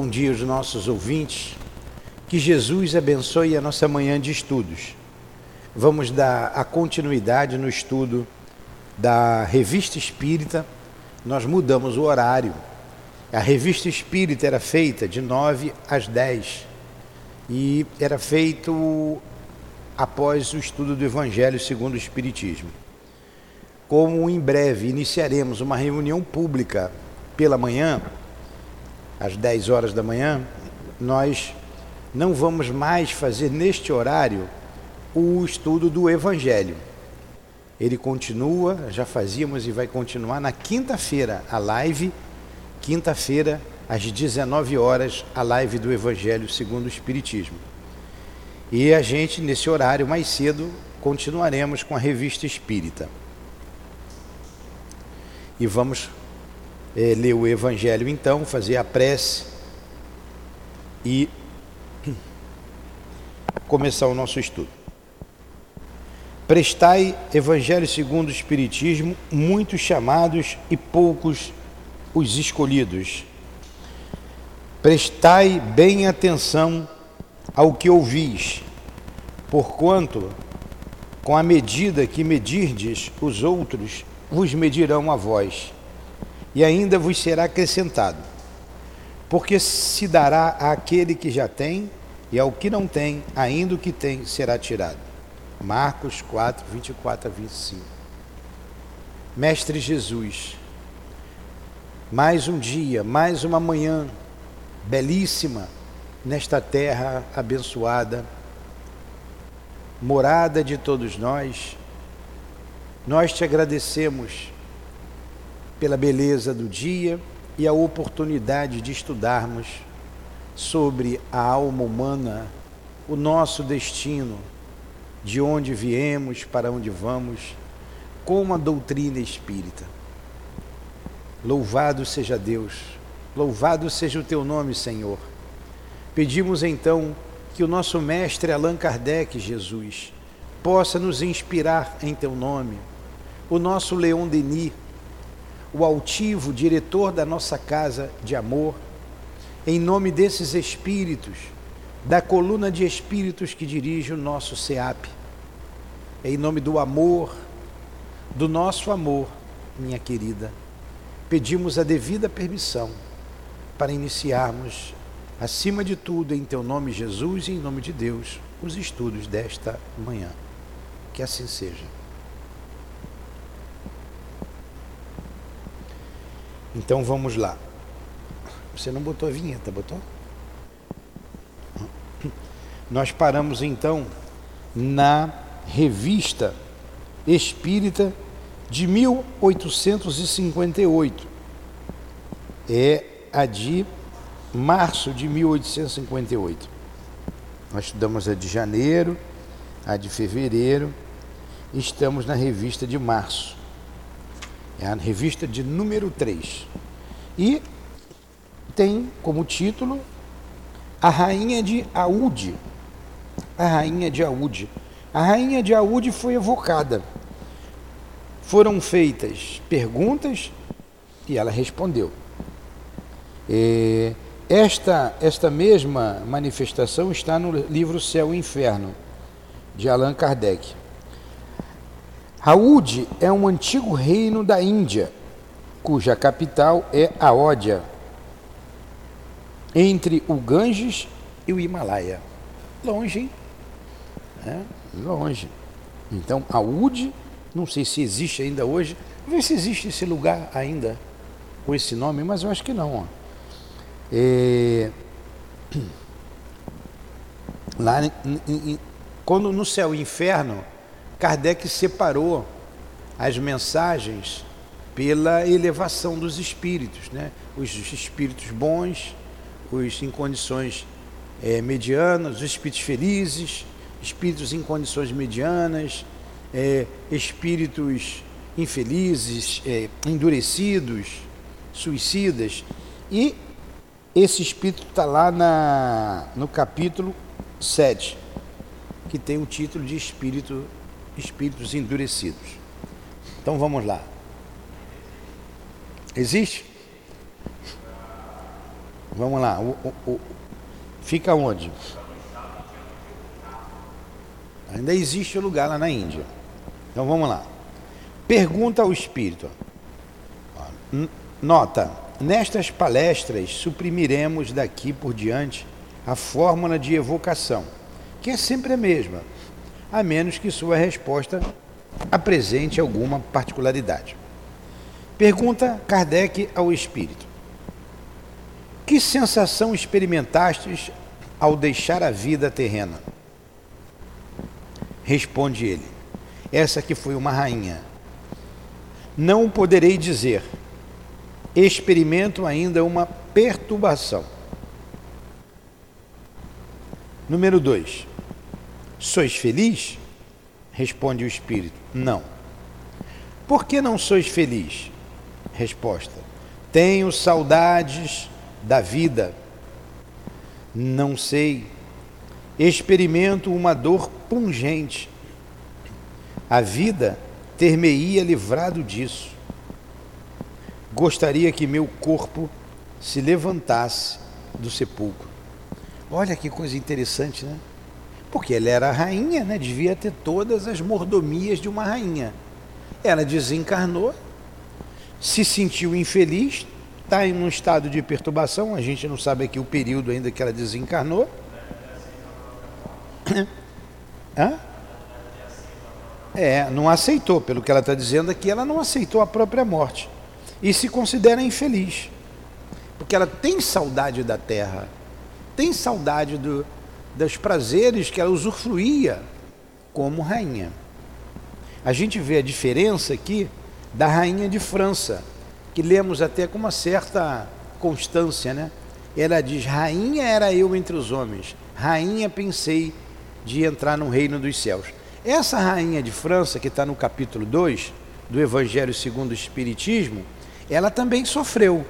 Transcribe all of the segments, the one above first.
Bom dia aos nossos ouvintes. Que Jesus abençoe a nossa manhã de estudos. Vamos dar a continuidade no estudo da Revista Espírita. Nós mudamos o horário. A Revista Espírita era feita de 9 às 10 e era feito após o estudo do Evangelho segundo o Espiritismo. Como em breve iniciaremos uma reunião pública pela manhã, às 10 horas da manhã, nós não vamos mais fazer neste horário o estudo do Evangelho. Ele continua, já fazíamos e vai continuar na quinta-feira, a live, quinta-feira, às 19 horas, a live do Evangelho segundo o Espiritismo. E a gente, nesse horário mais cedo, continuaremos com a revista Espírita. E vamos é, ler o Evangelho então, fazer a prece e começar o nosso estudo. Prestai, Evangelho segundo o Espiritismo, muitos chamados e poucos os escolhidos. Prestai bem atenção ao que ouvis, porquanto, com a medida que medirdes os outros, vos medirão a vós e ainda vos será acrescentado. Porque se dará àquele que já tem, e ao que não tem, ainda o que tem será tirado. Marcos 4, 24 a 25. Mestre Jesus, mais um dia, mais uma manhã belíssima nesta terra abençoada, morada de todos nós, nós te agradecemos pela beleza do dia e a oportunidade de estudarmos sobre a alma humana, o nosso destino, de onde viemos, para onde vamos, com a doutrina espírita. Louvado seja Deus, louvado seja o teu nome, Senhor. Pedimos então que o nosso mestre Allan Kardec, Jesus, possa nos inspirar em teu nome. O nosso Leon Denis, o altivo diretor da nossa casa de amor, em nome desses espíritos, da coluna de espíritos que dirige o nosso SEAP, em nome do amor, do nosso amor, minha querida, pedimos a devida permissão para iniciarmos, acima de tudo, em teu nome, Jesus, e em nome de Deus, os estudos desta manhã. Que assim seja. Então vamos lá. Você não botou a vinheta, botou? Nós paramos então na Revista Espírita de 1858. É a de março de 1858. Nós estudamos a de janeiro, a de fevereiro, estamos na revista de março. É a revista de número 3. E tem como título A Rainha de Aúde. A Rainha de Aúde. A Rainha de Aúde foi evocada. Foram feitas perguntas e ela respondeu. esta, esta mesma manifestação está no livro Céu e Inferno, de Allan Kardec. Aúde é um antigo reino da Índia, cuja capital é Aódia, entre o Ganges e o Himalaia. Longe, hein? É, longe. Então, Aúde, não sei se existe ainda hoje, ver se existe esse lugar ainda com esse nome, mas eu acho que não. É... Lá, quando no céu e inferno, Kardec separou as mensagens pela elevação dos espíritos, né? os espíritos bons, os em condições é, medianas, os espíritos felizes, espíritos em condições medianas, é, espíritos infelizes, é, endurecidos, suicidas. E esse espírito está lá na, no capítulo 7, que tem o título de espírito espíritos endurecidos. Então vamos lá. Existe? Vamos lá. O, o, o, fica onde? Ainda existe o lugar lá na Índia. Então vamos lá. Pergunta ao espírito. Nota: nestas palestras suprimiremos daqui por diante a fórmula de evocação, que é sempre a mesma, a menos que sua resposta apresente alguma particularidade. Pergunta Kardec ao espírito: Que sensação experimentastes ao deixar a vida terrena? Responde ele: Essa que foi uma rainha. Não poderei dizer. Experimento ainda uma perturbação. Número 2. Sois feliz? Responde o espírito: Não. Por que não sois feliz? Resposta: Tenho saudades da vida. Não sei. Experimento uma dor pungente. A vida ter-me-ia livrado disso. Gostaria que meu corpo se levantasse do sepulcro. Olha que coisa interessante, né? Porque ela era rainha, né? Devia ter todas as mordomias de uma rainha. Ela desencarnou, se sentiu infeliz, está em um estado de perturbação, a gente não sabe aqui o período ainda que ela desencarnou. Hã? É, não aceitou, pelo que ela está dizendo aqui, ela não aceitou a própria morte. E se considera infeliz. Porque ela tem saudade da terra, tem saudade do, dos prazeres que ela usufruía como rainha. A gente vê a diferença aqui da rainha de França, que lemos até com uma certa constância, né? Ela diz: Rainha era eu entre os homens, rainha pensei de entrar no reino dos céus. Essa rainha de França, que está no capítulo 2 do Evangelho segundo o Espiritismo, ela também sofreu.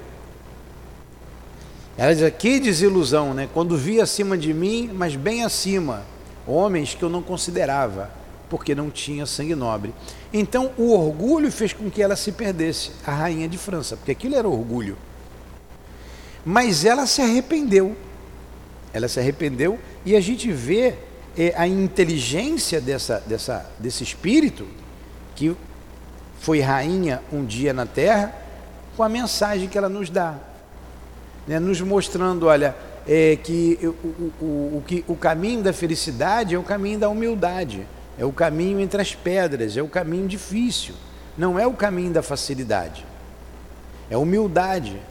Ela diz: Que desilusão, né? Quando vi acima de mim, mas bem acima, homens que eu não considerava, porque não tinha sangue nobre. Então o orgulho fez com que ela se perdesse, a rainha de França, porque aquilo era orgulho. Mas ela se arrependeu. Ela se arrependeu e a gente vê é, a inteligência dessa, dessa, desse espírito que foi rainha um dia na terra, com a mensagem que ela nos dá, né? nos mostrando, olha, é, que o, o, o, o caminho da felicidade é o caminho da humildade, é o caminho entre as pedras, é o caminho difícil, não é o caminho da facilidade, é a humildade,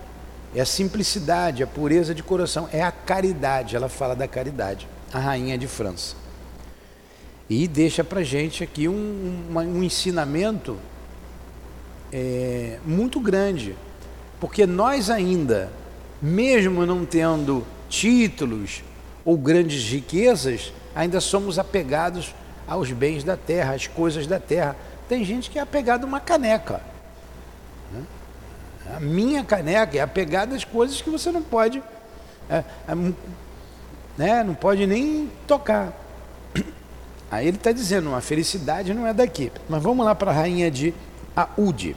é a simplicidade, a pureza de coração, é a caridade, ela fala da caridade, a rainha de França. E deixa para gente aqui um, um, um ensinamento é, muito grande, porque nós ainda mesmo não tendo títulos ou grandes riquezas, ainda somos apegados aos bens da terra, às coisas da terra. Tem gente que é apegada a uma caneca. Né? A minha caneca é apegada às coisas que você não pode, é, é, né, não pode nem tocar. Aí ele está dizendo, a felicidade não é daqui. Mas vamos lá para a rainha de Aúde.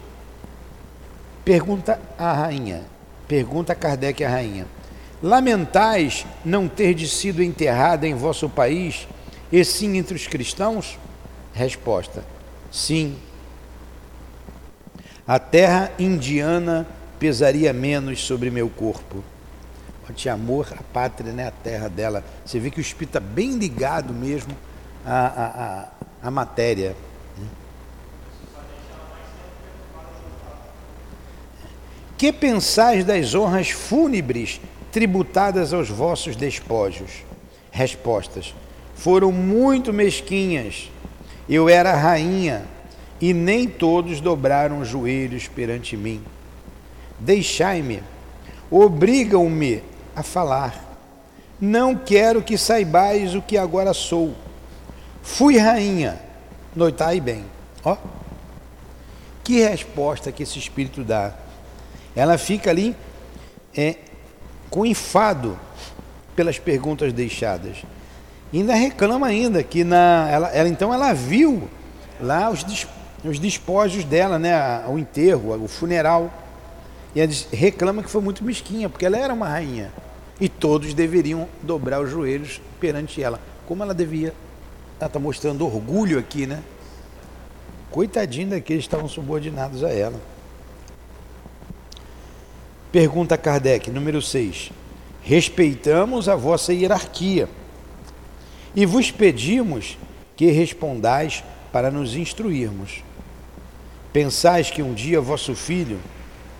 Pergunta a rainha, Pergunta Kardec à rainha: Lamentais não ter de sido enterrada em vosso país, e sim entre os cristãos? Resposta: Sim. A terra indiana pesaria menos sobre meu corpo. Tinha amor à pátria, né? a terra dela. Você vê que o espírito está bem ligado mesmo à, à, à, à matéria. Que pensais das honras fúnebres tributadas aos vossos despojos? Respostas: Foram muito mesquinhas. Eu era rainha e nem todos dobraram os joelhos perante mim. Deixai-me, obrigam-me a falar. Não quero que saibais o que agora sou. Fui rainha, noitai bem. Ó, que resposta que esse espírito dá ela fica ali é, com enfado pelas perguntas deixadas. Ainda reclama ainda que na, ela, ela então ela viu lá os, os despojos dela, né, o enterro, o funeral. E ela reclama que foi muito mesquinha, porque ela era uma rainha. E todos deveriam dobrar os joelhos perante ela. Como ela devia. Ela está mostrando orgulho aqui, né? Coitadinho daqueles que estavam subordinados a ela. Pergunta Kardec, número 6. Respeitamos a vossa hierarquia e vos pedimos que respondais para nos instruirmos. Pensais que um dia vosso filho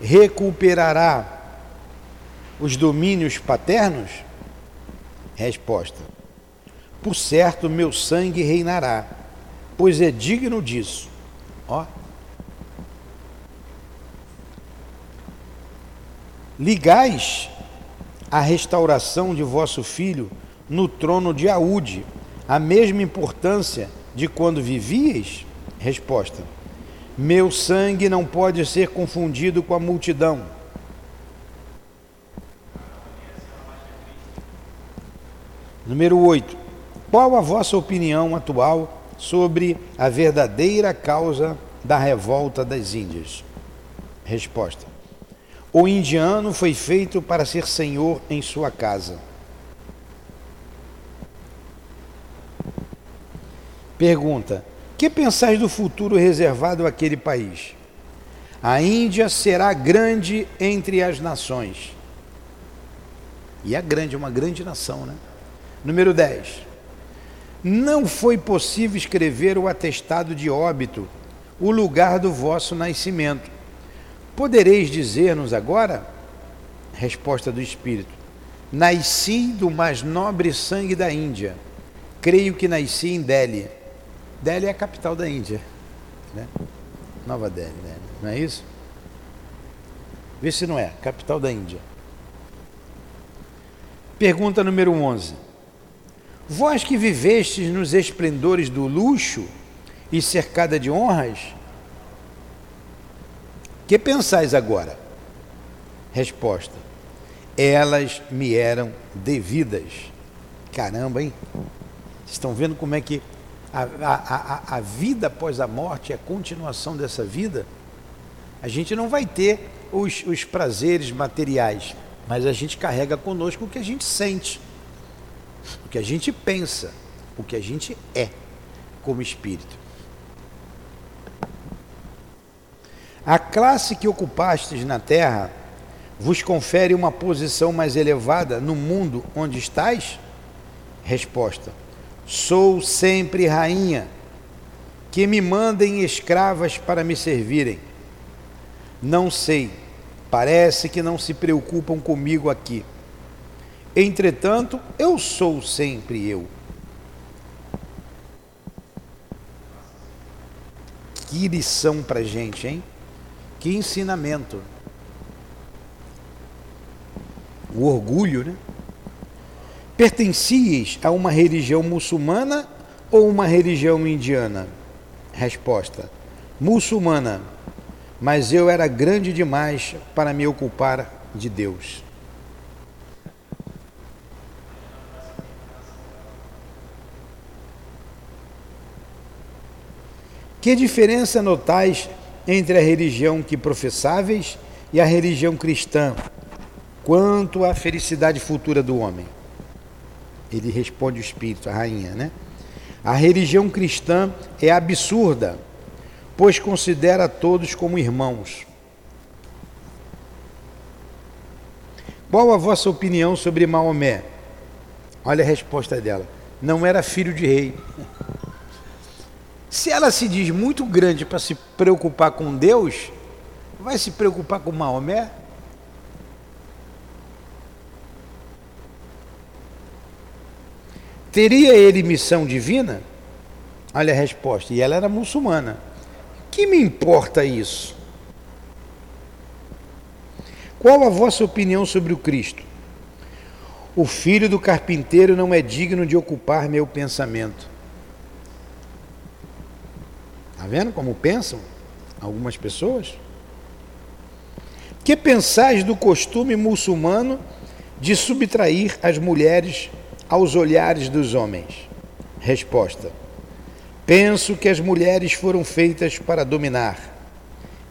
recuperará os domínios paternos? Resposta: Por certo, meu sangue reinará, pois é digno disso. Ó. Ligais a restauração de vosso filho no trono de Aúde a mesma importância de quando vivíeis? Resposta: Meu sangue não pode ser confundido com a multidão. Número 8. Qual a vossa opinião atual sobre a verdadeira causa da revolta das Índias? Resposta: O indiano foi feito para ser senhor em sua casa. Pergunta: Que pensais do futuro reservado àquele país? A Índia será grande entre as nações. E é grande, é uma grande nação, né? Número 10. Não foi possível escrever o atestado de óbito, o lugar do vosso nascimento. Podereis dizer-nos agora? Resposta do Espírito: Nasci do mais nobre sangue da Índia. Creio que nasci em Delhi Delhi é a capital da Índia. Né? Nova Delhi, né? não é isso? Vê se não é, capital da Índia. Pergunta número 11. Vós que vivestes nos esplendores do luxo e cercada de honras, que pensais agora? Resposta: Elas me eram devidas. Caramba, hein? Estão vendo como é que a, a, a, vida após a morte, a continuação dessa vida, a gente não vai ter os, os prazeres materiais, mas a gente carrega conosco o que a gente sente, o que a gente pensa, o que a gente é como espírito. A classe que ocupastes na terra vos confere uma posição mais elevada no mundo onde estais? Resposta: Sou sempre rainha, que me mandem escravas para me servirem. Não sei, parece que não se preocupam comigo aqui. Entretanto, eu sou sempre eu. Que lição para gente, hein? Que ensinamento. O orgulho, né? Pertencias a uma religião muçulmana ou uma religião indiana? Resposta: muçulmana, mas eu era grande demais para me ocupar de Deus. Que diferença notais entre a religião que professáveis e a religião cristã quanto à felicidade futura do homem? Ele responde o espírito, a rainha, né? A religião cristã é absurda, pois considera todos como irmãos. Qual a vossa opinião sobre Maomé? Olha a resposta dela. Não era filho de rei. Se ela se diz muito grande para se preocupar com Deus, vai se preocupar com Maomé? Teria ele missão divina? Olha a resposta. E ela era muçulmana. Que me importa isso? Qual a vossa opinião sobre o Cristo? O filho do carpinteiro não é digno de ocupar meu pensamento. Está vendo como pensam algumas pessoas? Que pensais do costume muçulmano de subtrair as mulheres aos olhares dos homens? Resposta: Penso que as mulheres foram feitas para dominar.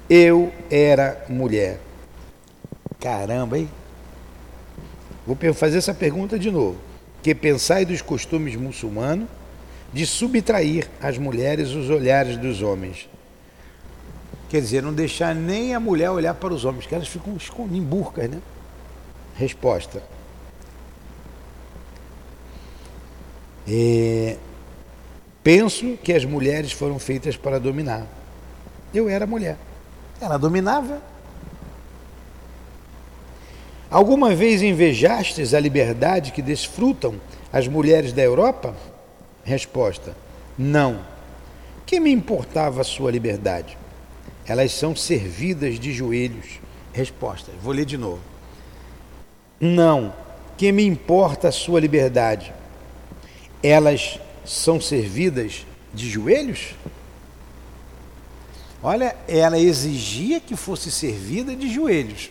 Eu era mulher. Caramba, hein? Vou fazer essa pergunta de novo. Que pensai dos costumes muçulmanos de subtrair às mulheres os olhares dos homens? Quer dizer, não deixar nem a mulher olhar para os homens, que elas ficam em burcas, né? Resposta. É, penso que as mulheres foram feitas para dominar. Eu era mulher. Ela dominava. Alguma vez invejastes a liberdade que desfrutam as mulheres da Europa? Resposta: Não. Que me importava a sua liberdade? Elas são servidas de joelhos. Resposta: Vou ler de novo. Não. Que me importa a sua liberdade? Elas são servidas de joelhos? Olha, ela exigia que fosse servida de joelhos.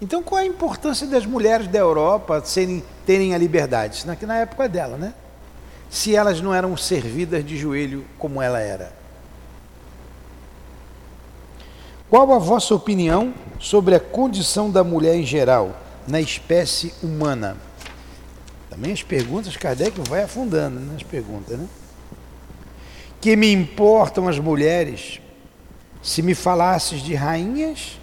Então, qual a importância das mulheres da Europa serem, terem a liberdade? Na, na época dela, né? Se elas não eram servidas de joelho como ela era. Qual a vossa opinião sobre a condição da mulher em geral na espécie humana? Também as perguntas, Kardec vai afundando nas perguntas, né? Que me importam as mulheres se me falasses de rainhas?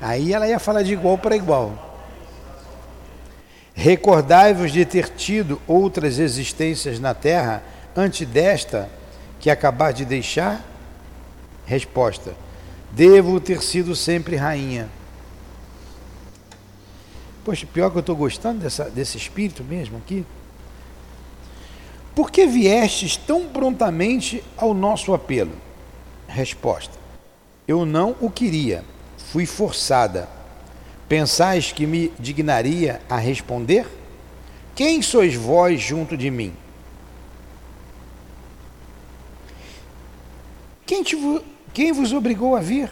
Aí ela ia falar de igual para igual. Recordai-vos de ter tido outras existências na terra antes desta que acabar de deixar? Resposta: Devo ter sido sempre rainha. Poxa, pior que eu estou gostando dessa, desse espírito mesmo aqui. Por que viestes tão prontamente ao nosso apelo? Resposta: Eu não o queria, fui forçada. Pensais que me dignaria a responder? Quem sois vós junto de mim? Quem, te, quem vos obrigou a vir?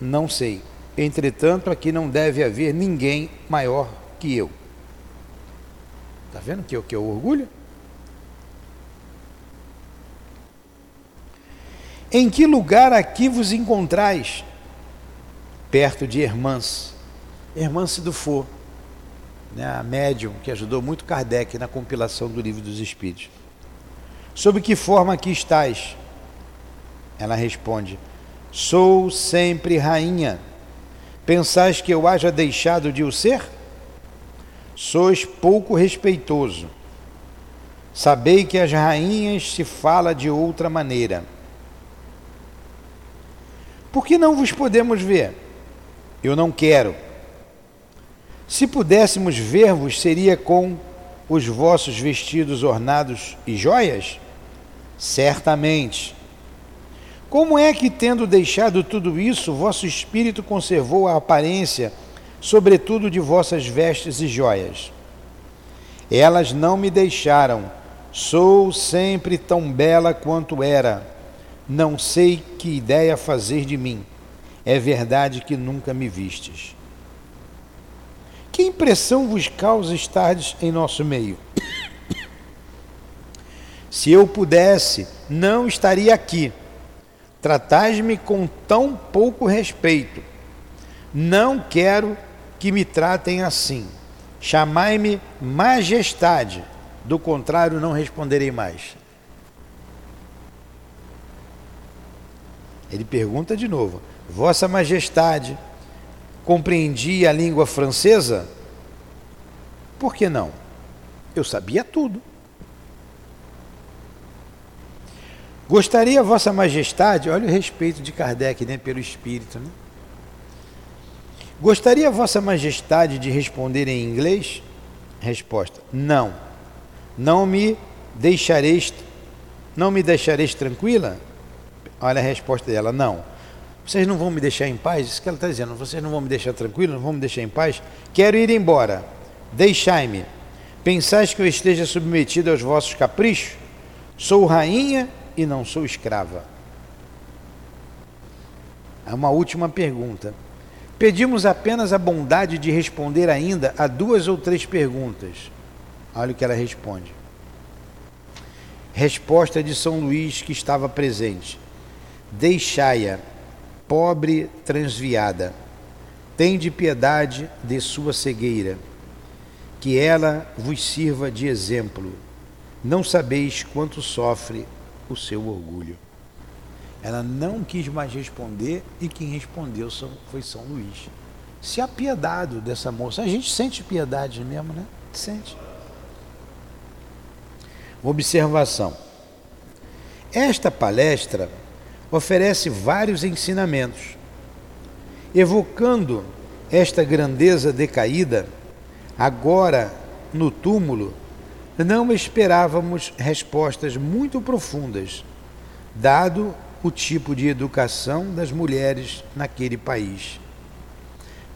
Não sei. Entretanto, aqui não deve haver ninguém maior que eu. Está vendo que, que é o orgulho? Em que lugar aqui vos encontrais? Perto de Hermance. Do Faux, né, a médium que ajudou muito Kardec na compilação do Livro dos Espíritos. Sob que forma aqui estás? Ela responde: Sou sempre rainha Pensais que eu haja deixado de o ser? Sois pouco respeitoso. Sabei que as rainhas se fala de outra maneira. Por que não vos podemos ver? Eu não quero. Se pudéssemos ver-vos, seria com os vossos vestidos ornados e joias? Certamente. Como é que, tendo deixado tudo isso, vosso espírito conservou a aparência, sobretudo de vossas vestes e joias? Elas não me deixaram, sou sempre tão bela quanto era. Não sei que ideia fazer de mim. É verdade que nunca me vistes. Que impressão vos causa estardes em nosso meio? Se eu pudesse, não estaria aqui Tratais-me com tão pouco respeito. Não quero que me tratem assim. Chamai-me majestade, do contrário, não responderei mais. Ele pergunta de novo: Vossa Majestade, compreendia a língua francesa? Por que não? Eu sabia tudo. Gostaria, Vossa Majestade, olha o respeito de Kardec né, pelo espírito, né? Gostaria, Vossa Majestade, de responder em inglês? Resposta: Não. Não me deixareis, não me deixareis tranquila? Olha a resposta dela: Não. Vocês não vão me deixar em paz? Isso que ela está dizendo. Vocês não vão me deixar tranquilo? Não vão me deixar em paz? Quero ir embora. Deixai-me. Pensais que eu esteja submetido aos vossos caprichos? Sou rainha e não sou escrava. É uma última pergunta. Pedimos apenas a bondade de responder ainda a duas ou três perguntas. Olha o que ela responde. Resposta de São Luís que estava presente. Deixai-a. Pobre transviada, tende piedade de sua cegueira, que ela vos sirva de exemplo. Não sabeis quanto sofre o seu orgulho. Ela não quis mais responder e quem respondeu foi São Luís. Se apiedado dessa moça. A gente sente piedade mesmo, né? Sente. Observação. Esta palestra oferece vários ensinamentos. Evocando esta grandeza decaída, agora no túmulo, não esperávamos respostas muito profundas, dado o tipo de educação das mulheres naquele país.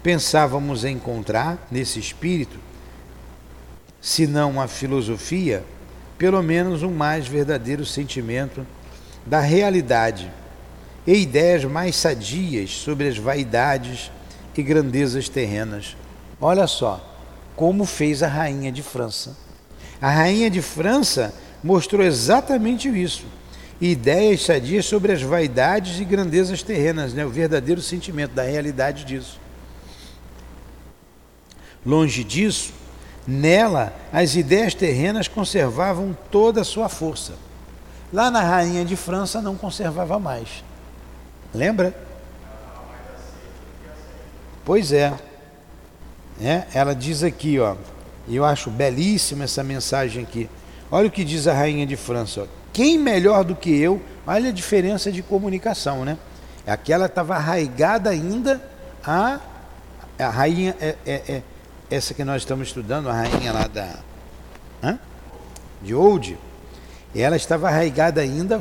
Pensávamos encontrar nesse espírito, se não a filosofia, pelo menos um mais verdadeiro sentimento da realidade e ideias mais sadias sobre as vaidades e grandezas terrenas. Olha só como fez a rainha de França. A rainha de França mostrou exatamente isso ideias sadias sobre as vaidades e grandezas terrenas, né? o verdadeiro sentimento da realidade disso. Longe disso, nela as ideias terrenas conservavam toda a sua força. Lá na Rainha de França não conservava mais. Lembra? Pois é. é. Ela diz aqui, ó, eu acho belíssima essa mensagem aqui. Olha o que diz a Rainha de França. Ó. Quem melhor do que eu? Olha a diferença de comunicação, né? Aquela estava arraigada ainda a, a rainha, é, é, é, essa que nós estamos estudando, a rainha lá da. Hã? De Old, ela estava arraigada ainda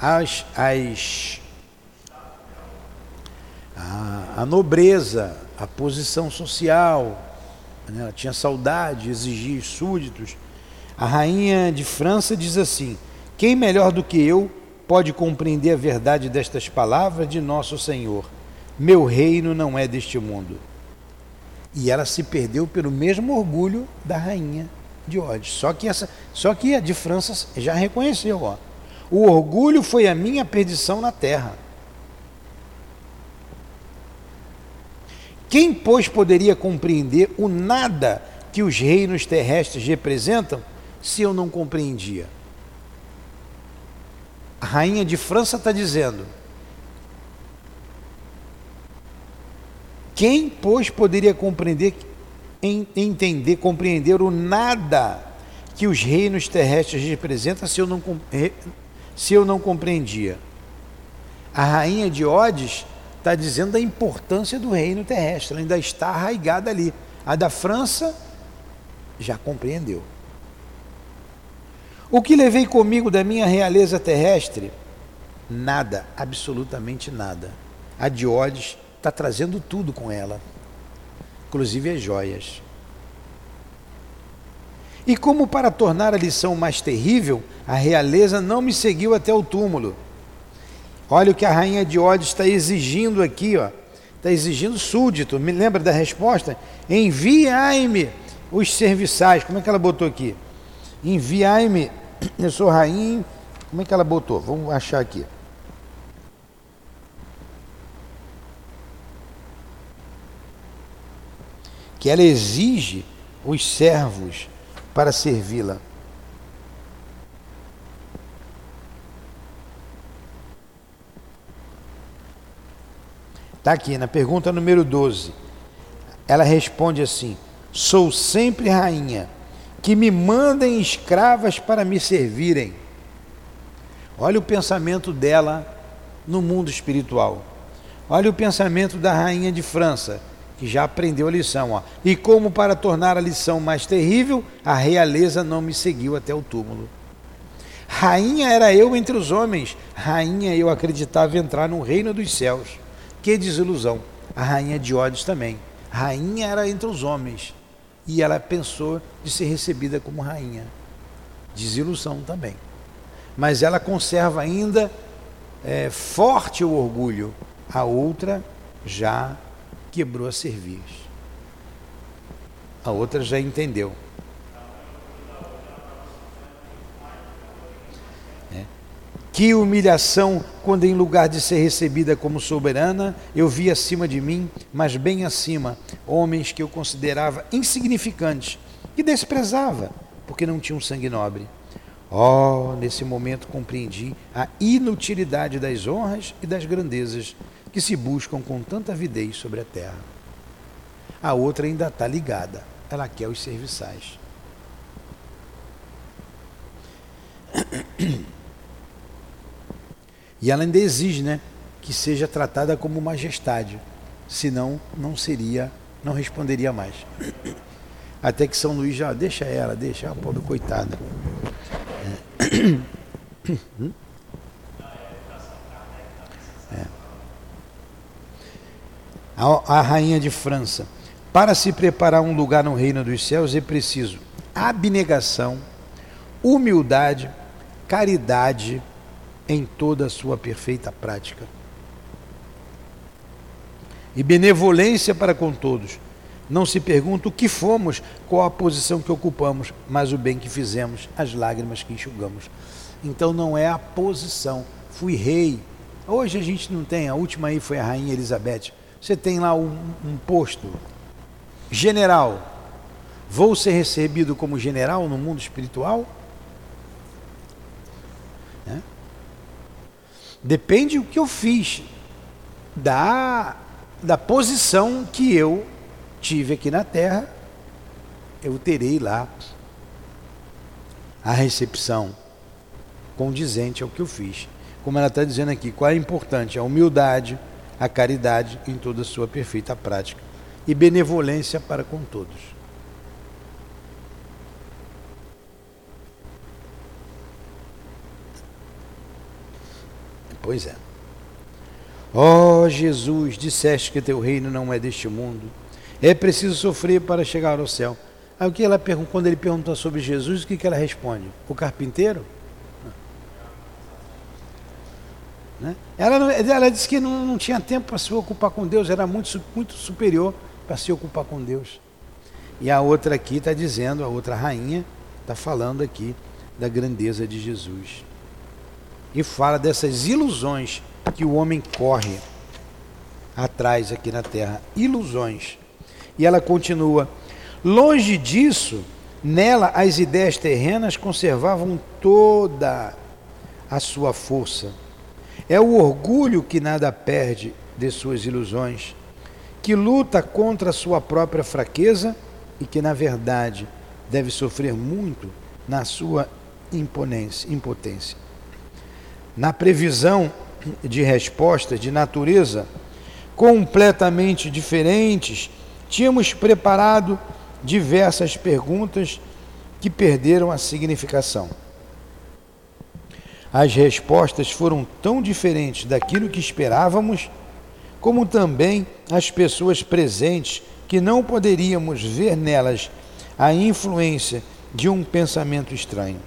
às, às a, a, nobreza, a posição social, né? ela tinha saudade, exigia súditos. A rainha de França diz assim: quem melhor do que eu pode compreender a verdade destas palavras de nosso Senhor? Meu reino não é deste mundo. E ela se perdeu pelo mesmo orgulho da rainha de Odes. Só que essa, só que a de França já reconheceu, ó. O orgulho foi a minha perdição na terra. Quem, pois, poderia compreender o nada que os reinos terrestres representam se eu não compreendia? A rainha de França está dizendo: quem, pois, poderia compreender, entender, compreender o nada que os reinos terrestres representam se eu não, se eu não compreendia? A rainha de Odes está dizendo da importância do reino terrestre, ela ainda está arraigada ali. A da França já compreendeu. O que levei comigo da minha realeza terrestre? Nada, absolutamente nada. A Diódes está trazendo tudo com ela, inclusive as joias. E como para tornar a lição mais terrível, a realeza não me seguiu até o túmulo. Olha o que a rainha de está exigindo aqui, ó. Está exigindo súdito. Me lembra da resposta? Enviai-me os serviçais. Como é que ela botou aqui? Enviai-me eu sou rainha. Como é que ela botou? Vamos achar aqui. Que ela exige os servos para servi-la. Está aqui na pergunta número 12. Ela responde assim: Sou sempre rainha que me mandem escravas para me servirem. Olha o pensamento dela no mundo espiritual. Olha o pensamento da rainha de França, que já aprendeu a lição. Ó. E como para tornar a lição mais terrível, a realeza não me seguiu até o túmulo. Rainha era eu entre os homens, rainha eu acreditava entrar no reino dos céus. Que desilusão! A rainha de Odes também. Rainha era entre os homens, e ela pensou de ser recebida como rainha. Desilusão também. Mas ela conserva ainda é, forte o orgulho. A outra já quebrou a cerviz. A outra já entendeu. Que humilhação quando, em lugar de ser recebida como soberana, eu vi acima de mim, mas bem acima, homens que eu considerava insignificantes, que desprezava, porque não tinham sangue nobre. Oh, nesse momento compreendi a inutilidade das honras e das grandezas que se buscam com tanta avidez sobre a terra. A outra ainda está ligada, ela quer os serviçais. E ela ainda exige, né, que seja tratada como majestade, senão não seria, não responderia mais. Até que São Luís já deixa ela, deixa a pobre coitada. É. A, a rainha de França. Para se preparar um lugar no reino dos céus é preciso abnegação, humildade, caridade em toda a sua perfeita prática. E benevolência para com todos. Não se pergunta o que fomos, qual a posição que ocupamos, mas o bem que fizemos, as lágrimas que enxugamos. Então não é a posição. Fui rei. Hoje a gente não tem, a última aí foi a rainha Elizabeth. Você tem lá um, um posto. General. Vou ser recebido como general no mundo espiritual? Depende do que eu fiz, da, da posição que eu tive aqui na Terra, eu terei lá a recepção condizente ao que eu fiz. Como ela está dizendo aqui, qual é importante? A humildade, a caridade em toda a sua perfeita prática e benevolência para com todos. Pois é. Ó oh, Jesus, disseste que teu reino não é deste mundo. É preciso sofrer para chegar ao céu. Aí o que ela pergunta, quando ele pergunta sobre Jesus, o que, que ela responde? O carpinteiro? Né? Ela, ela disse que não, não tinha tempo para se ocupar com Deus, era muito, muito superior para se ocupar com Deus. E a outra aqui está dizendo, a outra rainha está falando aqui da grandeza de Jesus e fala dessas ilusões que o homem corre atrás aqui na terra ilusões. E ela continua: longe disso, nela as ideias terrenas conservavam toda a sua força. É o orgulho que nada perde de suas ilusões, que luta contra a sua própria fraqueza e que, na verdade, deve sofrer muito na sua impotência na previsão de respostas de natureza completamente diferentes, tínhamos preparado diversas perguntas que perderam a significação. As respostas foram tão diferentes daquilo que esperávamos, como também as pessoas presentes que não poderíamos ver nelas a influência de um pensamento estranho.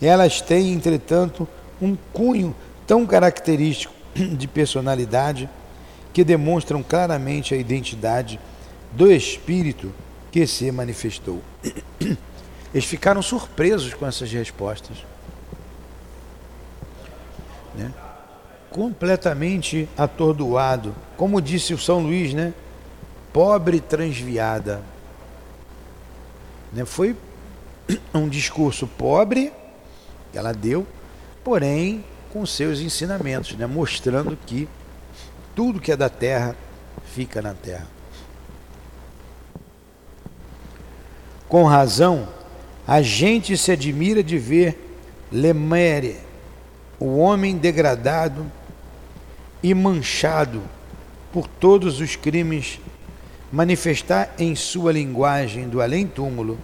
Elas têm, entretanto, um cunho tão característico de personalidade que demonstram claramente a identidade do espírito que se manifestou. Eles ficaram surpresos com essas respostas. Né? Completamente atordoado. Como disse o São Luís, né? Pobre transviada. Né? Foi um discurso pobre que ela deu, porém com seus ensinamentos, né? mostrando que tudo que é da terra fica na terra. Com razão, a gente se admira de ver Lemere, o homem degradado e manchado por todos os crimes, manifestar em sua linguagem do além-túmulo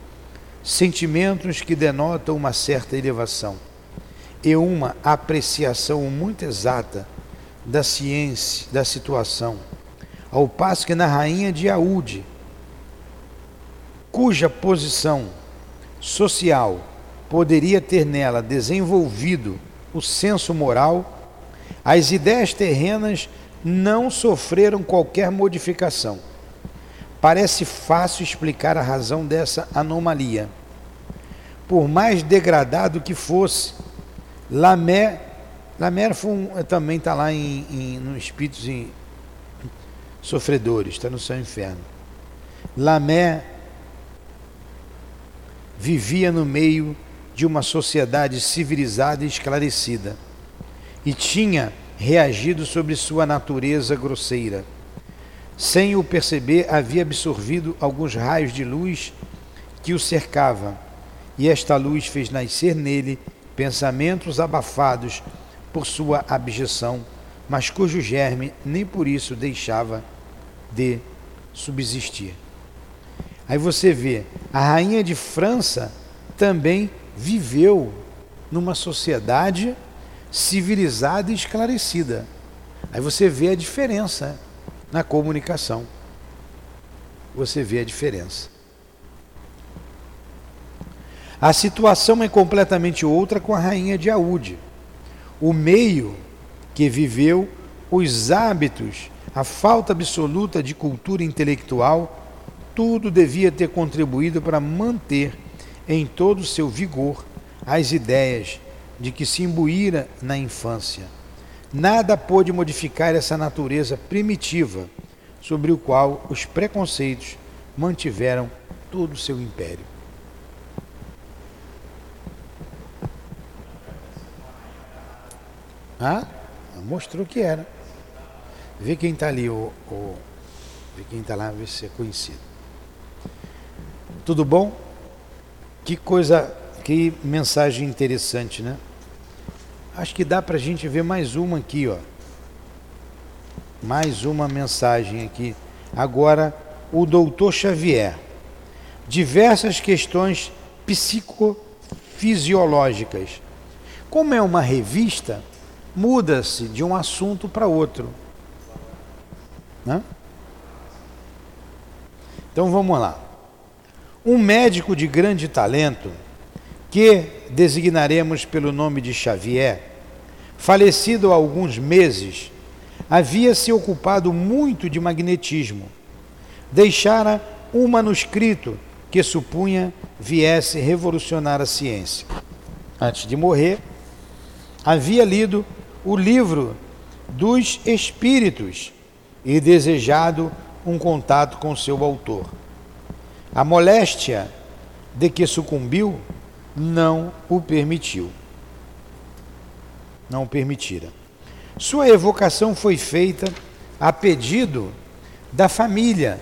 sentimentos que denotam uma certa elevação e uma apreciação muito exata da ciência, da situação, ao passo que na rainha de Aúde, cuja posição social poderia ter nela desenvolvido o senso moral, as ideias terrenas não sofreram qualquer modificação. Parece fácil explicar a razão dessa anomalia. Por mais degradado que fosse, Lamé, Lamé também está lá em, em, no Espíritos em, Sofredores, está no seu inferno. Lamé vivia no meio de uma sociedade civilizada e esclarecida e tinha reagido sobre sua natureza grosseira. Sem o perceber, havia absorvido alguns raios de luz que o cercava, e esta luz fez nascer nele pensamentos abafados por sua abjeção, mas cujo germe nem por isso deixava de subsistir. Aí você vê, a rainha de França também viveu numa sociedade civilizada e esclarecida. Aí você vê a diferença na comunicação. Você vê a diferença. A situação é completamente outra com a rainha de Aúde. O meio que viveu, os hábitos, a falta absoluta de cultura intelectual tudo devia ter contribuído para manter em todo o seu vigor as ideias de que se imbuíra na infância. Nada pôde modificar essa natureza primitiva sobre o qual os preconceitos mantiveram todo o seu império. Ah, mostrou que era. Vê quem está ali, o, o, vê quem está lá, vê se é conhecido. Tudo bom? Que coisa, que mensagem interessante, né? Acho que dá para a gente ver mais uma aqui, ó. Mais uma mensagem aqui. Agora, o doutor Xavier. Diversas questões psicofisiológicas. Como é uma revista, muda-se de um assunto para outro. Né? Então vamos lá. Um médico de grande talento, que designaremos pelo nome de Xavier, falecido há alguns meses, havia se ocupado muito de magnetismo. Deixara um manuscrito que supunha viesse revolucionar a ciência. Antes de morrer, havia lido o livro dos Espíritos e desejado um contato com seu autor. A moléstia de que sucumbiu não o permitiu. Não o permitira. Sua evocação foi feita a pedido da família.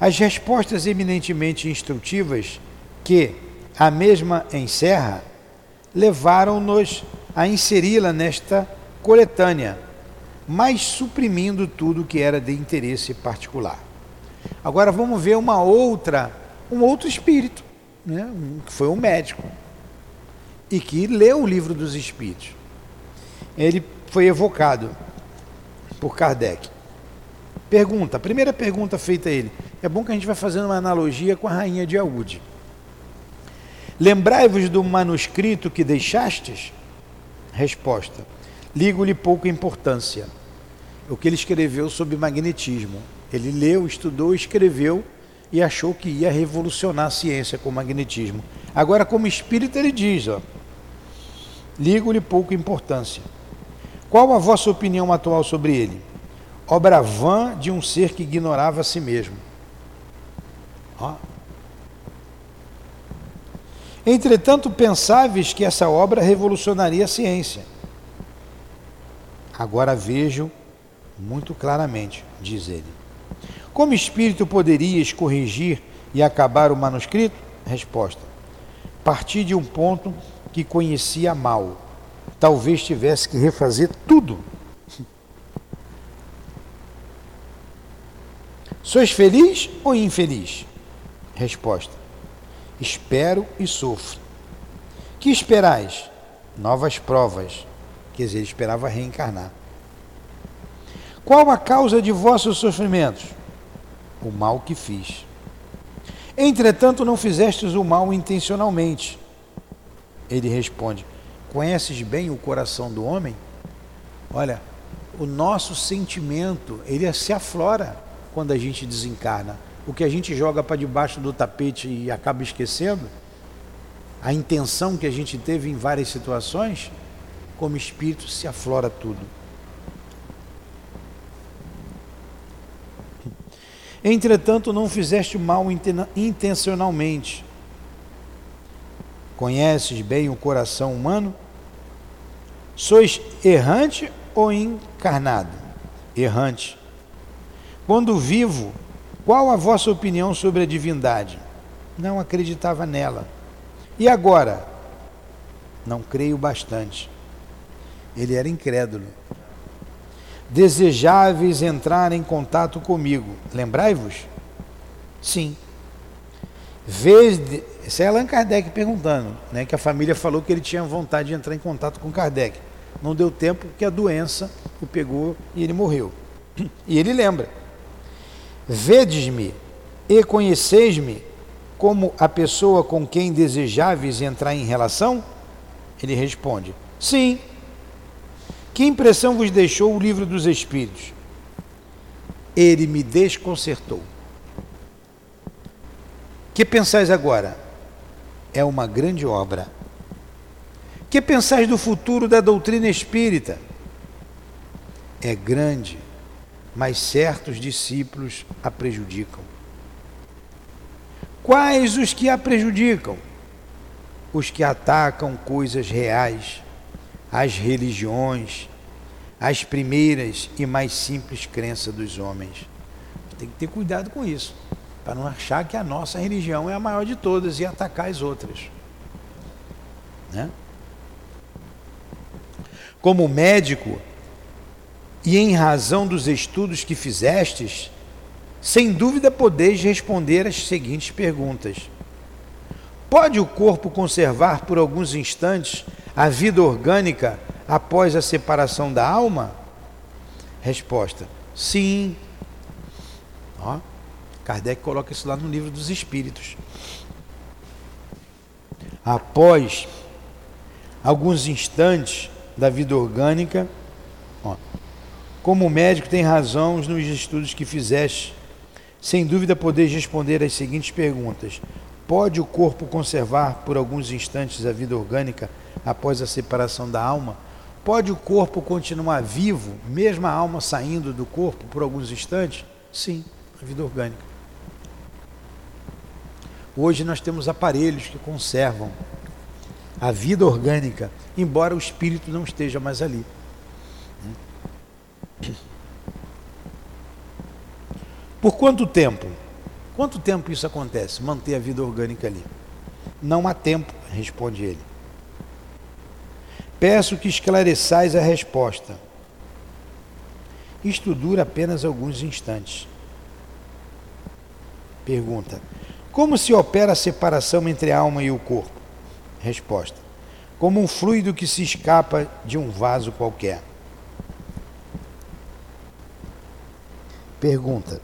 As respostas eminentemente instrutivas que a mesma encerra levaram-nos a inseri-la nesta coletânea, mas suprimindo tudo que era de interesse particular. Agora vamos ver uma outra, um outro espírito, né? que foi um médico, e que leu o livro dos espíritos. Ele foi evocado por Kardec. Pergunta, a primeira pergunta feita a ele. É bom que a gente vai fazendo uma analogia com a rainha de Aúde. Lembrai-vos do manuscrito que deixastes? Resposta: Ligo-lhe pouca importância. O que ele escreveu sobre magnetismo. Ele leu, estudou, escreveu e achou que ia revolucionar a ciência com o magnetismo. Agora, como espírito, ele diz: ó, ligo-lhe pouca importância. Qual a vossa opinião atual sobre ele? Obra vã de um ser que ignorava a si mesmo. Ó. Entretanto, pensáveis que essa obra revolucionaria a ciência. Agora vejo muito claramente, diz ele. Como espírito poderias corrigir e acabar o manuscrito? Resposta: Parti de um ponto que conhecia mal. Talvez tivesse que refazer tudo. Sois feliz ou infeliz? Resposta: Espero e sofro. Que esperais? Novas provas. Quer dizer, ele esperava reencarnar. Qual a causa de vossos sofrimentos? o mal que fiz. Entretanto, não fizestes o mal intencionalmente. Ele responde: Conheces bem o coração do homem? Olha, o nosso sentimento, ele se aflora quando a gente desencarna. O que a gente joga para debaixo do tapete e acaba esquecendo, a intenção que a gente teve em várias situações, como espírito se aflora tudo. Entretanto, não fizeste mal intencionalmente. Conheces bem o coração humano? Sois errante ou encarnado? Errante. Quando vivo, qual a vossa opinião sobre a divindade? Não acreditava nela. E agora? Não creio bastante. Ele era incrédulo desejáveis entrar em contato comigo. Lembrai-vos? Sim. Vez de... Isso é Allan Kardec perguntando, né, que a família falou que ele tinha vontade de entrar em contato com Kardec. Não deu tempo porque a doença o pegou e ele morreu. E ele lembra: Vedes-me e conheceis-me como a pessoa com quem desejáveis entrar em relação? Ele responde: Sim. Que impressão vos deixou o livro dos Espíritos? Ele me desconcertou. Que pensais agora? É uma grande obra. Que pensais do futuro da doutrina espírita? É grande, mas certos discípulos a prejudicam. Quais os que a prejudicam? Os que atacam coisas reais as religiões, as primeiras e mais simples crenças dos homens. Tem que ter cuidado com isso, para não achar que a nossa religião é a maior de todas e atacar as outras. Né? Como médico, e em razão dos estudos que fizestes, sem dúvida podeis responder as seguintes perguntas: Pode o corpo conservar por alguns instantes a vida orgânica após a separação da alma? Resposta: sim. Ó, Kardec coloca isso lá no livro dos Espíritos. Após alguns instantes da vida orgânica, ó, como médico tem razão nos estudos que fizeste, sem dúvida podeis responder as seguintes perguntas: Pode o corpo conservar por alguns instantes a vida orgânica após a separação da alma? Pode o corpo continuar vivo, mesmo a alma saindo do corpo por alguns instantes? Sim, a vida orgânica. Hoje nós temos aparelhos que conservam a vida orgânica, embora o espírito não esteja mais ali. Por quanto tempo? Quanto tempo isso acontece? Manter a vida orgânica ali? Não há tempo, responde ele. Peço que esclareçais a resposta. Isto dura apenas alguns instantes. Pergunta: Como se opera a separação entre a alma e o corpo? Resposta: Como um fluido que se escapa de um vaso qualquer. Pergunta: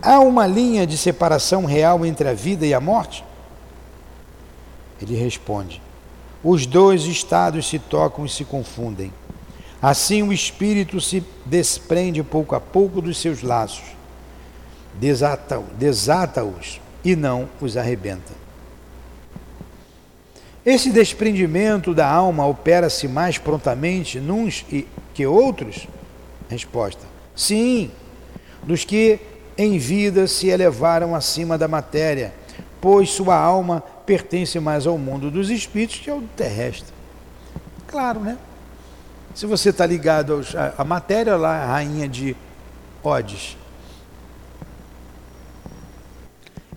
Há uma linha de separação real entre a vida e a morte? Ele responde: os dois estados se tocam e se confundem. Assim o espírito se desprende pouco a pouco dos seus laços, desata-os desata e não os arrebenta. Esse desprendimento da alma opera-se mais prontamente nuns que outros? Resposta: Sim, dos que em vida se elevaram acima da matéria, pois sua alma pertence mais ao mundo dos espíritos que ao terrestre. Claro, né? Se você está ligado aos, a, a, matéria lá, a rainha de Odes,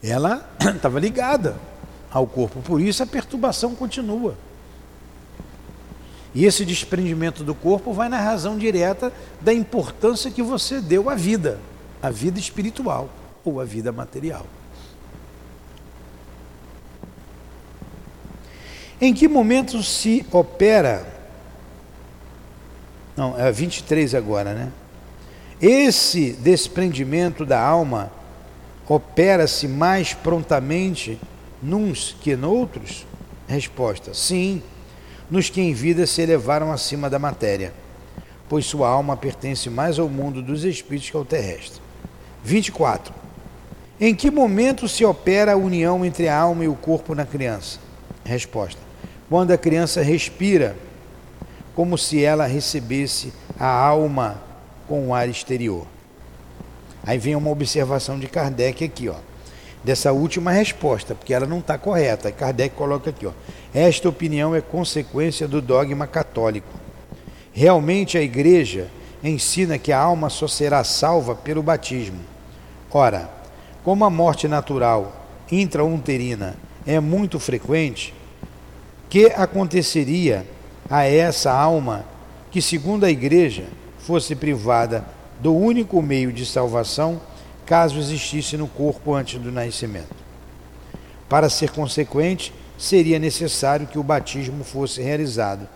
ela estava ligada ao corpo, por isso a perturbação continua. E esse desprendimento do corpo vai na razão direta da importância que você deu à vida, à vida espiritual ou à vida material. Em que momento se opera? Não, é 23 agora, né? Esse desprendimento da alma opera-se mais prontamente nuns que noutros? Resposta: sim, nos que em vida se elevaram acima da matéria, pois sua alma pertence mais ao mundo dos espíritos que ao terrestre. 24. Em que momento se opera a união entre a alma e o corpo na criança? Resposta: Quando a criança respira, como se ela recebesse a alma com o ar exterior. Aí vem uma observação de Kardec aqui, ó, dessa última resposta, porque ela não está correta. Kardec coloca aqui, ó, esta opinião é consequência do dogma católico. Realmente a Igreja ensina que a alma só será salva pelo batismo. Ora, como a morte natural intrauterina é muito frequente, que aconteceria a essa alma que, segundo a Igreja, fosse privada do único meio de salvação caso existisse no corpo antes do nascimento. Para ser consequente, seria necessário que o batismo fosse realizado,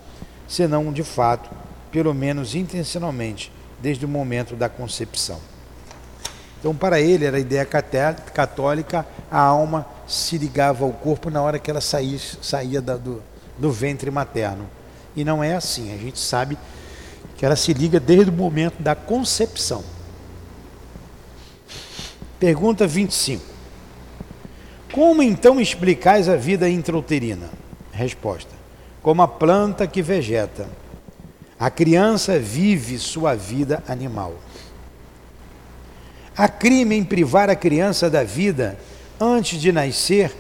senão de fato, pelo menos intencionalmente, desde o momento da concepção. Então, para ele, era a ideia católica, a alma se ligava ao corpo na hora que ela saía, saía do, do ventre materno. E não é assim, a gente sabe que ela se liga desde o momento da concepção. Pergunta 25. Como então explicais a vida intrauterina? Resposta: Como a planta que vegeta. A criança vive sua vida animal. Há crime em privar a criança da vida antes de nascer,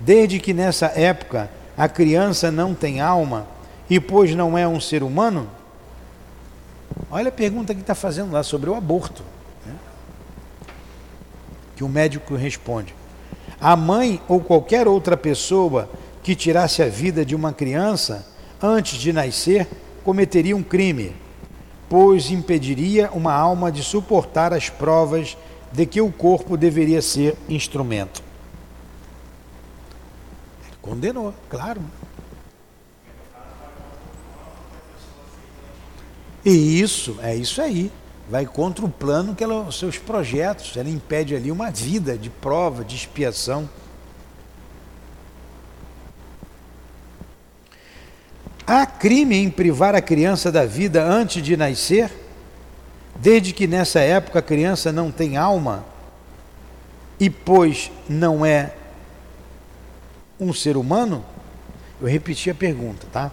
desde que nessa época a criança não tem alma e, pois não é um ser humano? Olha a pergunta que está fazendo lá sobre o aborto. Né? Que o médico responde: a mãe ou qualquer outra pessoa que tirasse a vida de uma criança antes de nascer cometeria um crime, pois impediria uma alma de suportar as provas de que o corpo deveria ser instrumento. Ele condenou, claro. E isso, é isso aí. Vai contra o plano que ela, os seus projetos, ela impede ali uma vida de prova, de expiação. Há crime em privar a criança da vida antes de nascer, desde que nessa época a criança não tem alma e, pois, não é um ser humano? Eu repeti a pergunta, tá?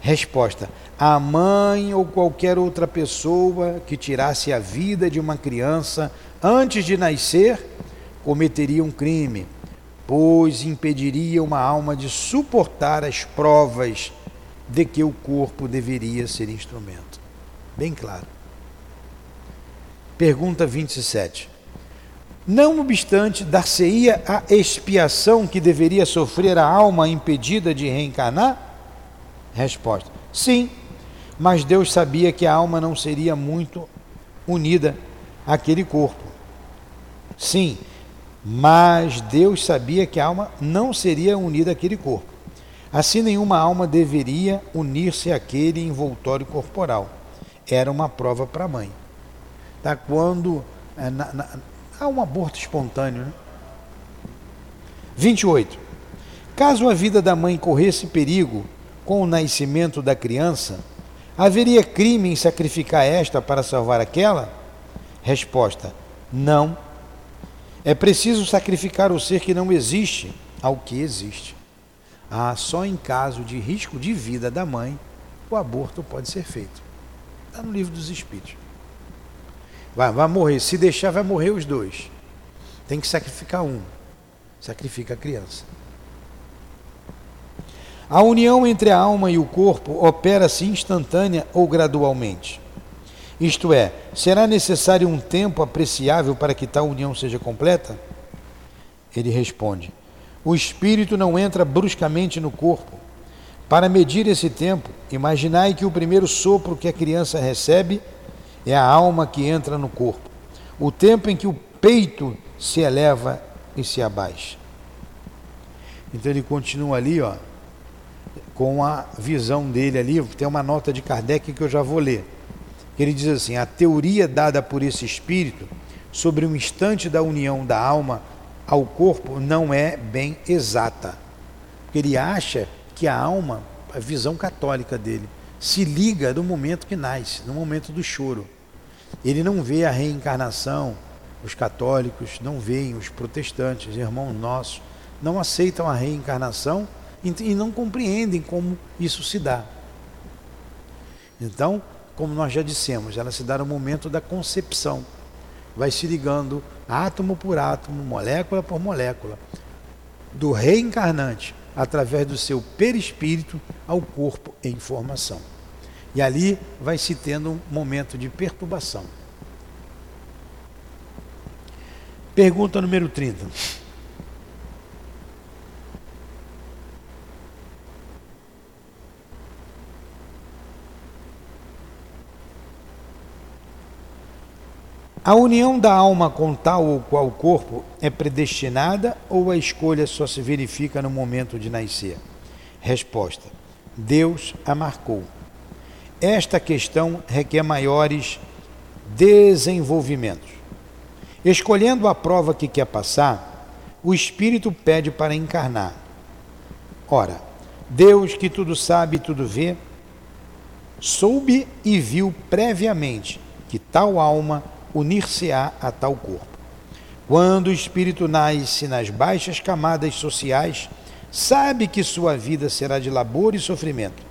Resposta: a mãe ou qualquer outra pessoa que tirasse a vida de uma criança antes de nascer cometeria um crime, pois impediria uma alma de suportar as provas de que o corpo deveria ser instrumento. Bem claro. Pergunta 27. Não obstante, dar-se-ia a expiação que deveria sofrer a alma impedida de reencarnar? Resposta: Sim, mas Deus sabia que a alma não seria muito unida àquele corpo. Sim, mas Deus sabia que a alma não seria unida àquele corpo. Assim, nenhuma alma deveria unir-se àquele envoltório corporal. Era uma prova para a mãe. Tá? Quando é, na, na, há um aborto espontâneo. Né? 28. Caso a vida da mãe corresse perigo com o nascimento da criança, haveria crime em sacrificar esta para salvar aquela? Resposta: não. É preciso sacrificar o ser que não existe ao que existe. Ah, só em caso de risco de vida da mãe, o aborto pode ser feito. Está no livro dos Espíritos. Vai, vai morrer. Se deixar, vai morrer os dois. Tem que sacrificar um. Sacrifica a criança. A união entre a alma e o corpo opera-se instantânea ou gradualmente. Isto é, será necessário um tempo apreciável para que tal união seja completa? Ele responde: O espírito não entra bruscamente no corpo. Para medir esse tempo, imaginai que o primeiro sopro que a criança recebe é a alma que entra no corpo, o tempo em que o peito se eleva e se abaixa. Então ele continua ali, ó, com a visão dele ali. Tem uma nota de Kardec que eu já vou ler. Ele diz assim: a teoria dada por esse espírito sobre um instante da união da alma ao corpo não é bem exata. Ele acha que a alma, a visão católica dele, se liga no momento que nasce, no momento do choro. Ele não vê a reencarnação, os católicos não veem, os protestantes, irmãos nossos, não aceitam a reencarnação e não compreendem como isso se dá. Então, como nós já dissemos, ela se dá no momento da concepção. Vai se ligando átomo por átomo, molécula por molécula, do reencarnante, através do seu perispírito, ao corpo em formação. E ali vai se tendo um momento de perturbação. Pergunta número 30. A união da alma com tal ou qual corpo é predestinada ou a escolha só se verifica no momento de nascer? Resposta: Deus a marcou. Esta questão requer maiores desenvolvimentos. Escolhendo a prova que quer passar, o espírito pede para encarnar. Ora, Deus que tudo sabe e tudo vê, soube e viu previamente que tal alma unir-se-á a tal corpo. Quando o espírito nasce nas baixas camadas sociais, sabe que sua vida será de labor e sofrimento.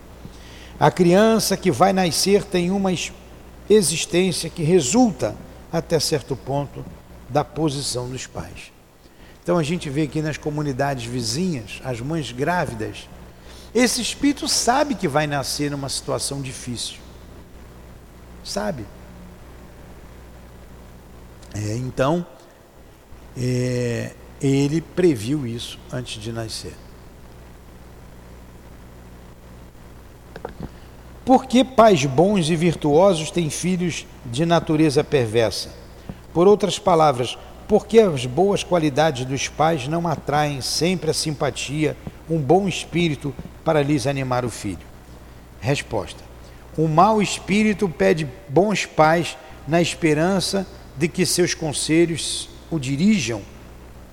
A criança que vai nascer tem uma existência que resulta, até certo ponto, da posição dos pais. Então a gente vê aqui nas comunidades vizinhas, as mães grávidas, esse espírito sabe que vai nascer numa situação difícil. Sabe? É, então, é, ele previu isso antes de nascer. Por que pais bons e virtuosos têm filhos de natureza perversa? Por outras palavras, por que as boas qualidades dos pais não atraem sempre a simpatia, um bom espírito para lhes animar o filho? Resposta: O mau espírito pede bons pais na esperança de que seus conselhos o dirijam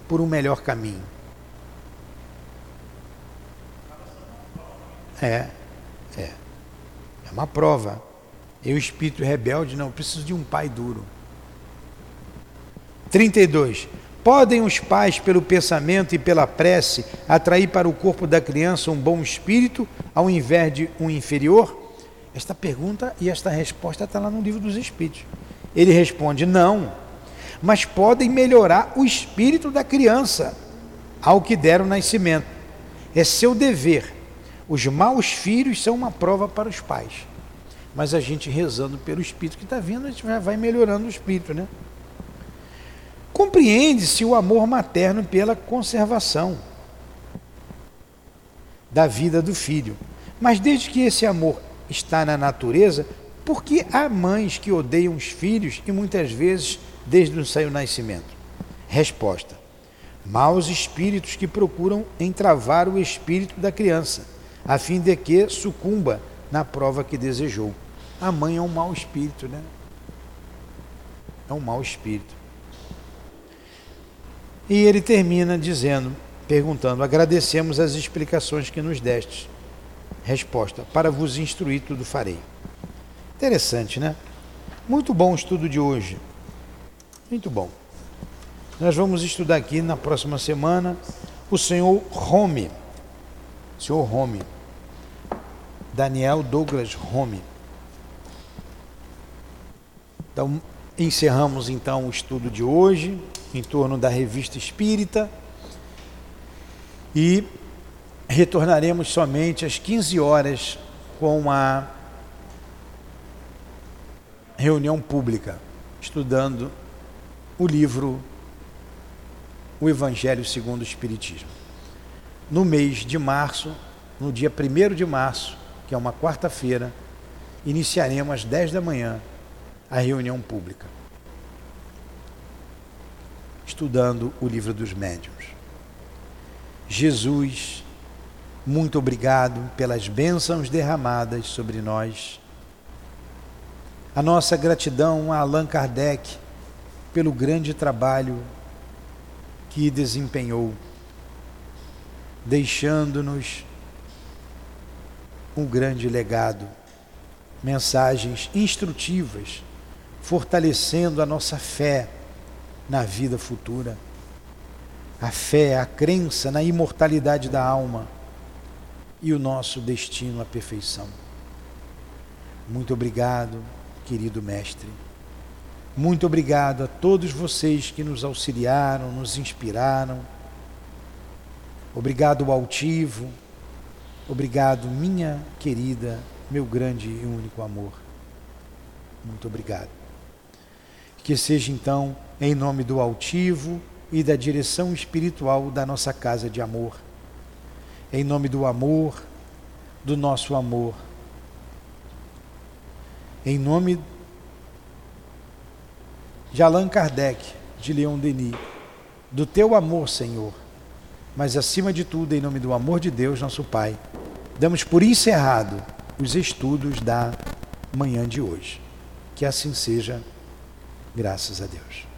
por um melhor caminho. É, é. É uma prova. Eu, espírito rebelde, não preciso de um pai duro. 32. Podem os pais, pelo pensamento e pela prece, atrair para o corpo da criança um bom espírito ao invés de um inferior? Esta pergunta e esta resposta está lá no livro dos Espíritos. Ele responde: não, mas podem melhorar o espírito da criança ao que deram nascimento. É seu dever. Os maus filhos são uma prova para os pais. Mas a gente rezando pelo espírito que está vindo, a gente vai melhorando o espírito, né? Compreende-se o amor materno pela conservação da vida do filho. Mas desde que esse amor está na natureza, porque há mães que odeiam os filhos e muitas vezes desde o seu nascimento? Resposta: maus espíritos que procuram entravar o espírito da criança, a fim de que sucumba na prova que desejou. A mãe é um mau espírito, né? É um mau espírito. E ele termina dizendo, perguntando: Agradecemos as explicações que nos deste. Resposta: Para vos instruir, tudo farei. Interessante, né? Muito bom o estudo de hoje. Muito bom. Nós vamos estudar aqui na próxima semana o senhor Home. Senhor Home. Daniel Douglas Home. Então, encerramos então o estudo de hoje em torno da revista Espírita e retornaremos somente às 15 horas com a reunião pública, estudando o livro O Evangelho segundo o Espiritismo. No mês de março, no dia 1 de março, que é uma quarta-feira, iniciaremos às 10 da manhã a reunião pública, estudando o livro dos médiuns. Jesus, muito obrigado pelas bênçãos derramadas sobre nós a nossa gratidão a Allan Kardec pelo grande trabalho que desempenhou, deixando-nos um grande legado, mensagens instrutivas, fortalecendo a nossa fé na vida futura, a fé, a crença na imortalidade da alma, e o nosso destino à perfeição. Muito obrigado, querido Mestre. Muito obrigado a todos vocês que nos auxiliaram, nos inspiraram. Obrigado, Altivo. Obrigado, minha querida, meu grande e único amor. Muito obrigado. Que seja então em nome do Altivo e da direção espiritual da nossa casa de amor. Em nome do amor, do nosso amor. Em nome de Allan Kardec, de Leon Denis, do teu amor, Senhor, mas acima de tudo, em nome do amor de Deus, nosso Pai, damos por encerrado os estudos da manhã de hoje. Que assim seja, graças a Deus.